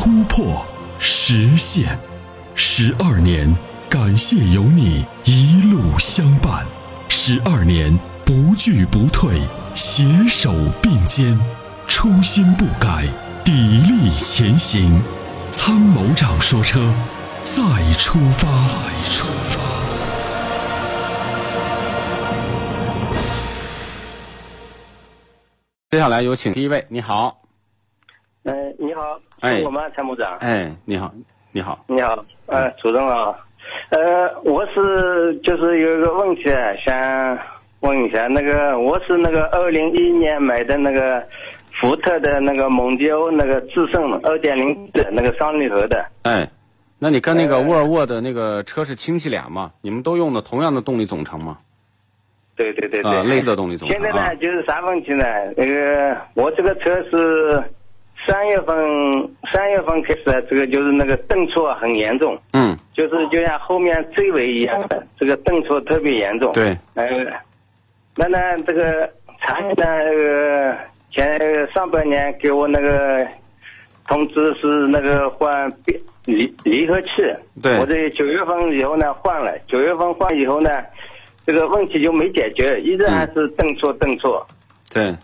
突破，实现，十二年，感谢有你一路相伴，十二年不惧不退，携手并肩，初心不改，砥砺前行。参谋长说：“车，再出发。”再出发。接下来有请第一位，你好。哎，你好，哎，我们参谋长。哎，你好，你好，你好，呃，主任啊，呃，我是就是有一个问题想问一下，那个我是那个二零一一年买的那个福特的那个蒙迪欧那个致胜二点零的那个双离合的。哎，那你跟那个沃尔沃的那个车是亲戚俩吗？你们都用的同样的动力总成吗？对对对对，啊，类似的动力总成。现在呢，就是啥问题呢？那个我这个车是。三月份，三月份开始，这个就是那个顿挫很严重。嗯，就是就像后面追尾一样的，这个顿挫特别严重。对，呃，那呢，这个厂呢，那个前上半年给我那个通知是那个换离离合器。对，我这九月份以后呢换了，九月份换以后呢，这个问题就没解决，一直还是顿挫顿挫。对。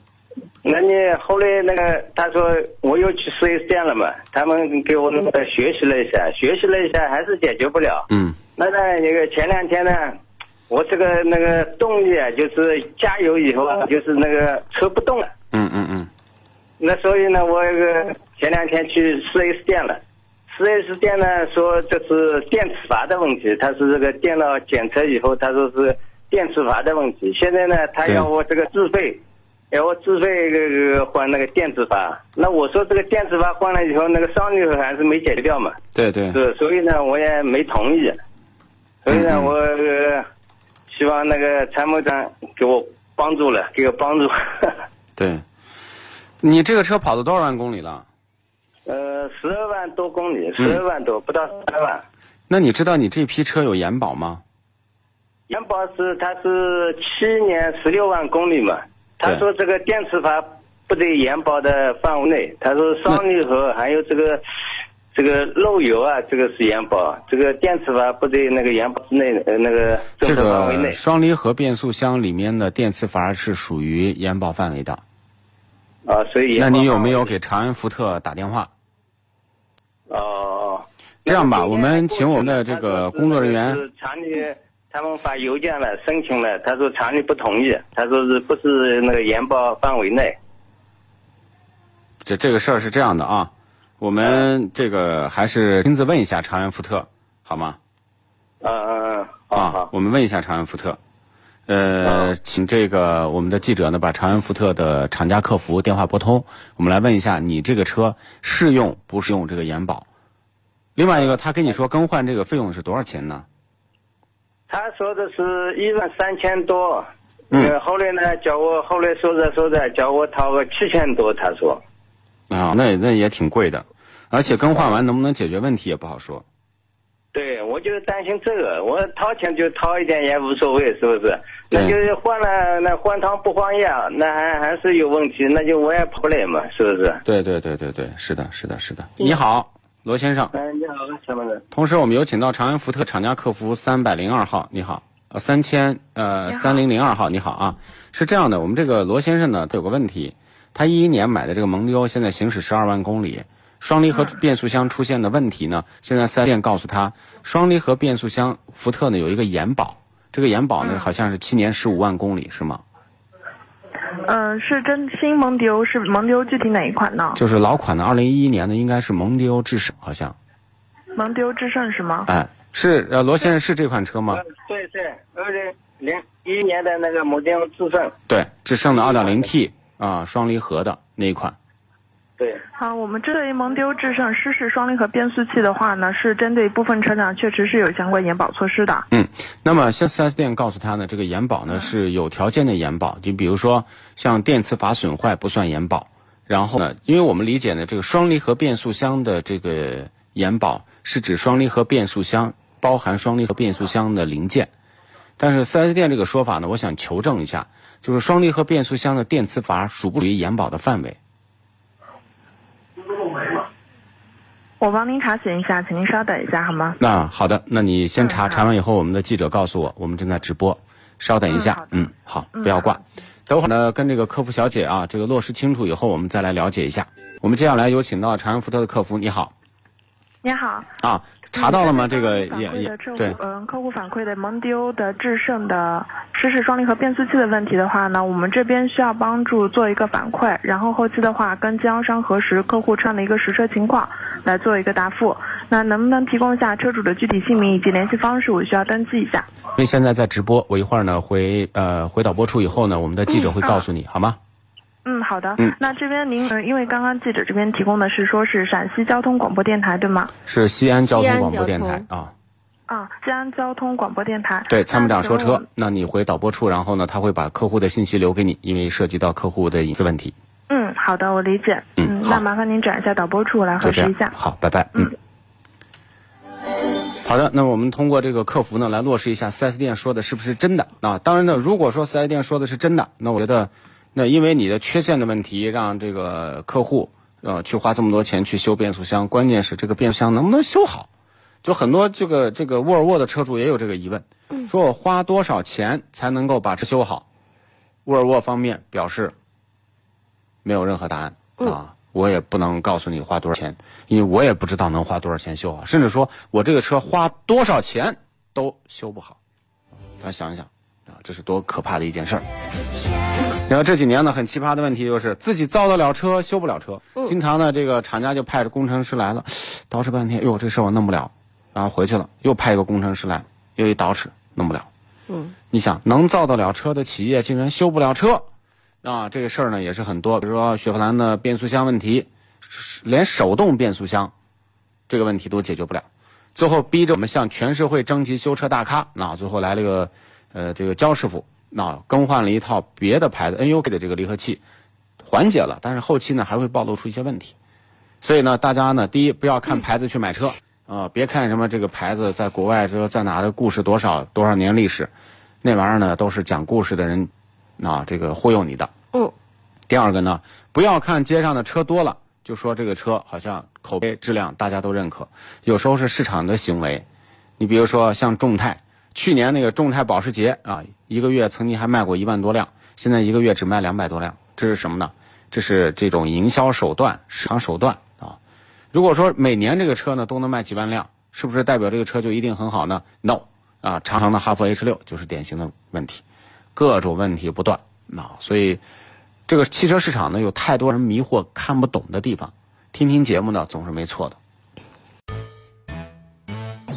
那你后来那个他说我又去四 S 店了嘛？他们给我那个学习了一下，学习了一下还是解决不了。嗯。那呢，那个前两天呢，我这个那个动力啊，就是加油以后啊，就是那个车不动了。嗯嗯嗯。那所以呢，我这个前两天去四 S 店了，四 S 店呢说这是电磁阀的问题，他是这个电脑检测以后，他说是电磁阀的问题。现在呢，他要我这个自费。要我自费这个换那个电子阀，那我说这个电子阀换了以后，那个双离合还是没解决掉嘛？对对。是，所以呢，我也没同意。所以呢，我希望那个参谋长给我帮助了，给我帮助。对，你这个车跑了多少万公里了？呃，十二万多公里，十二万多，不到十三万。那你知道你这批车有延保吗？延保是它是七年十六万公里嘛？他说这个电磁阀不在延保的范围内。他说双离合还有这个这个漏油啊，这个是延保。这个电磁阀不在那个延保之内，呃，那个政策范围内。双离合变速箱里面的电磁阀是属于延保范围的。啊，所以那你有没有给长安福特打电话？哦，这样吧，我们请我们的这个工作人员。他们发邮件了，申请了。他说厂里不同意，他说是不是那个延保范围内？这这个事儿是这样的啊，我们这个还是亲自问一下长安福特，好吗？嗯嗯嗯，啊，我们问一下长安福特，呃，请这个我们的记者呢把长安福特的厂家客服电话拨通，我们来问一下你这个车适用不适用这个延保？另外一个，他跟你说更换这个费用是多少钱呢？他说的是一万三千多，嗯，后来呢，叫我后来说着说着，叫我掏个七千多。他说，啊，那那也挺贵的，而且更换完能不能解决问题也不好说。对，我就担心这个，我掏钱就掏一点也无所谓，是不是？那就是换了，那换汤不换药，那还还是有问题，那就我也跑不来嘛，是不是？对对对对对，是的，是的，是的。你好。罗先生，哎，你好，什么人？同时，我们有请到长安福特厂家客服三百零二号，你好，呃，三千呃三零零二号，你好啊，是这样的，我们这个罗先生呢，他有个问题，他一一年买的这个蒙迪欧现在行驶十二万公里，双离合变速箱出现的问题呢，现在四 S 店告诉他，双离合变速箱福特呢有一个延保，这个延保呢好像是七年十五万公里，是吗？嗯，是真新蒙迪欧是蒙迪欧具体哪一款呢？就是老款的，二零一一年的应该是蒙迪欧致胜，好像。蒙迪欧致胜是吗？哎，是呃，罗先生是这款车吗？对对，二零零一年的那个蒙迪欧致胜。对，致胜的二点零 T 啊，双离合的那一款。对。好，我们针对蒙迪欧致胜湿式双离合变速器的话呢，是针对部分车辆确实是有相关延保措施的。嗯，那么像 4S 店告诉他呢，这个延保呢是有条件的延保，就比如说像电磁阀损坏不算延保。然后呢，因为我们理解呢，这个双离合变速箱的这个延保是指双离合变速箱包含双离合变速箱的零件，但是 4S 店这个说法呢，我想求证一下，就是双离合变速箱的电磁阀属不属于延保的范围？我帮您查询一下，请您稍等一下好吗？那好的，那你先查，嗯查完以后，我们的记者告诉我，我们正在直播，稍等一下嗯好，嗯，好，嗯不要挂。等会儿呢，跟这个客服小姐啊，这个落实清楚以后，我们再来了解一下。我们接下来有请到长安福特的客服，你好你好，啊，查到了吗？这个也也对，嗯，客户反馈的蒙迪欧的致胜的湿式双离合变速器的问题的话呢，我们这边需要帮助做一个反馈，然后后期的话跟经销商核实客户车辆的一个实车情况，来做一个答复。那能不能提供一下车主的具体姓名以及联系方式？我需要登记一下。因为现在在直播，我一会儿呢回呃回导播处以后呢，我们的记者会告诉你，好吗？嗯，好的。嗯那这边您，嗯，因为刚刚记者这边提供的是说是陕西交通广播电台，对吗？是西安交通广播电台啊，啊，西安交通广播电台。对，参谋长说车，那你回导播处，然后呢，他会把客户的信息留给你，因为涉及到客户的隐私问题，嗯，好的，我理解。嗯好那麻烦您转一下导播处来核实一下。。好，拜拜，嗯。好的，那我们通过这个客服呢来落实一下四 S 店说的是不是真的啊？当然呢，如果说四 S 店说的是真的，那我觉得，那因为你的缺陷的问题，让这个客户呃去花这么多钱去修变速箱，关键是这个变速箱能不能修好？就很多这个这个沃尔沃的车主也有这个疑问，说我花多少钱才能够把车修好？沃尔沃方面表示没有任何答案啊，我也不能告诉你花多少钱，因为我也不知道能花多少钱修好，甚至说我这个车花多少钱都修不好。大家想一想啊，这是多可怕的一件事儿。然后这几年呢，很奇葩的问题就是自己造得了车，修不了车。经常呢，这个厂家就派着工程师来了，捯饬半天，哟，这事儿我弄不了，然后回去了，又派一个工程师来，又一捯饬，弄不了。嗯，你想，能造得了车的企业竟然修不了车，啊，这个事儿呢也是很多。比如说雪佛兰的变速箱问题，连手动变速箱这个问题都解决不了，最后逼着我们向全社会征集修车大咖，那最后来了个呃这个焦师傅，那更换了一套别的牌子 NUK 的这个离合器，缓解了，但是后期呢还会暴露出一些问题。所以呢，大家呢，第一不要看牌子去买车 啊、别看什么这个牌子在国外这个在哪的故事多少多少年历史，那玩意儿呢都是讲故事的人啊这个忽悠你的。嗯。第二个呢，不要看街上的车多了，就说这个车好像口碑质量大家都认可，有时候是市场的行为。你比如说像众泰，去年那个众泰保时捷啊，一个月曾经还卖过一万多辆，现在一个月只卖两百多辆，这是什么呢？这是这种营销手段、市场手段啊。如果说每年这个车呢都能卖几万辆，是不是代表这个车就一定很好呢？No，啊，长城的哈弗 H 六就是典型的问题，各种问题不断啊，所以这个汽车市场呢有太多人迷惑看不懂的地方，听听节目呢总是没错的。